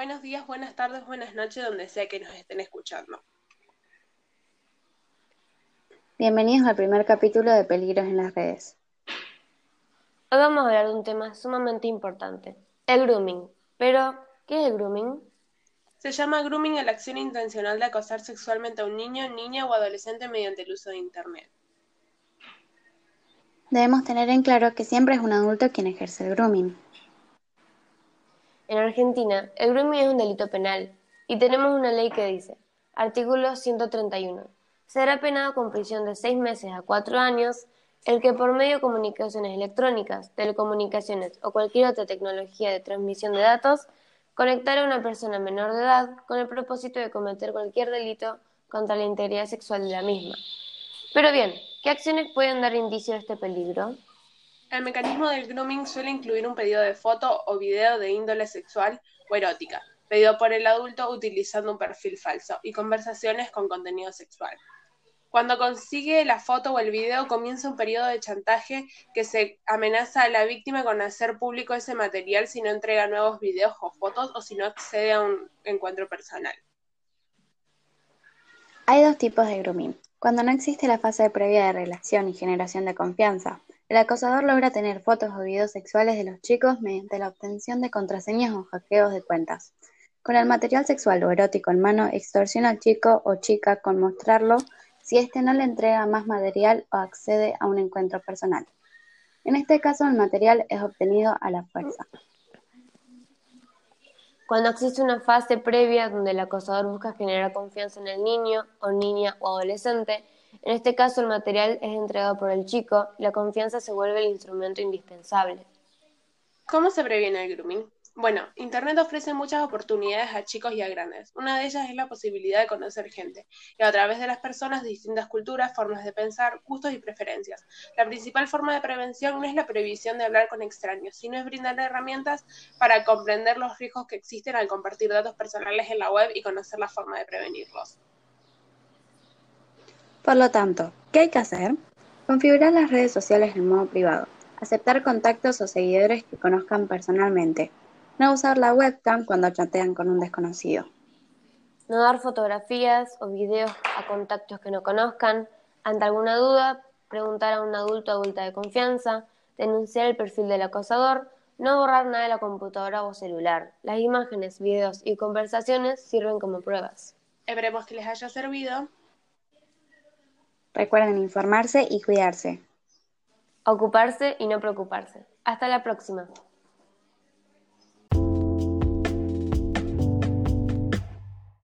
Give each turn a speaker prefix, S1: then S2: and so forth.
S1: Buenos días, buenas tardes, buenas noches, donde sea que nos estén escuchando.
S2: Bienvenidos al primer capítulo de Peligros en las redes.
S3: Hoy vamos a hablar de un tema sumamente importante, el grooming. Pero, ¿qué es el grooming?
S1: Se llama grooming a la acción intencional de acosar sexualmente a un niño, niña o adolescente mediante el uso de Internet.
S2: Debemos tener en claro que siempre es un adulto quien ejerce el grooming.
S3: En Argentina, el grooming es un delito penal y tenemos una ley que dice, artículo 131, será penado con prisión de seis meses a cuatro años el que por medio de comunicaciones electrónicas, telecomunicaciones o cualquier otra tecnología de transmisión de datos conectar a una persona menor de edad con el propósito de cometer cualquier delito contra la integridad sexual de la misma. Pero bien, ¿qué acciones pueden dar indicio de este peligro?
S1: El mecanismo del grooming suele incluir un pedido de foto o video de índole sexual o erótica, pedido por el adulto utilizando un perfil falso, y conversaciones con contenido sexual. Cuando consigue la foto o el video, comienza un periodo de chantaje que se amenaza a la víctima con hacer público ese material si no entrega nuevos videos o fotos o si no accede a un encuentro personal.
S2: Hay dos tipos de grooming. Cuando no existe la fase previa de relación y generación de confianza, el acosador logra tener fotos o videos sexuales de los chicos mediante la obtención de contraseñas o hackeos de cuentas. Con el material sexual o erótico en mano, extorsiona al chico o chica con mostrarlo si éste no le entrega más material o accede a un encuentro personal. En este caso, el material es obtenido a la fuerza.
S3: Cuando existe una fase previa donde el acosador busca generar confianza en el niño o niña o adolescente, en este caso el material es entregado por el chico y la confianza se vuelve el instrumento indispensable.
S1: ¿Cómo se previene el grooming? Bueno, Internet ofrece muchas oportunidades a chicos y a grandes. Una de ellas es la posibilidad de conocer gente, y a través de las personas de distintas culturas, formas de pensar, gustos y preferencias. La principal forma de prevención no es la prohibición de hablar con extraños, sino es brindar herramientas para comprender los riesgos que existen al compartir datos personales en la web y conocer la forma de prevenirlos.
S2: Por lo tanto, ¿qué hay que hacer? Configurar las redes sociales en modo privado, aceptar contactos o seguidores que conozcan personalmente, no usar la webcam cuando chatean con un desconocido.
S3: No dar fotografías o videos a contactos que no conozcan. Ante alguna duda, preguntar a un adulto o adulta de confianza, denunciar el perfil del acosador, no borrar nada de la computadora o celular. Las imágenes, videos y conversaciones sirven como pruebas.
S1: Esperemos que les haya servido.
S2: Recuerden informarse y cuidarse.
S3: Ocuparse y no preocuparse. Hasta la próxima.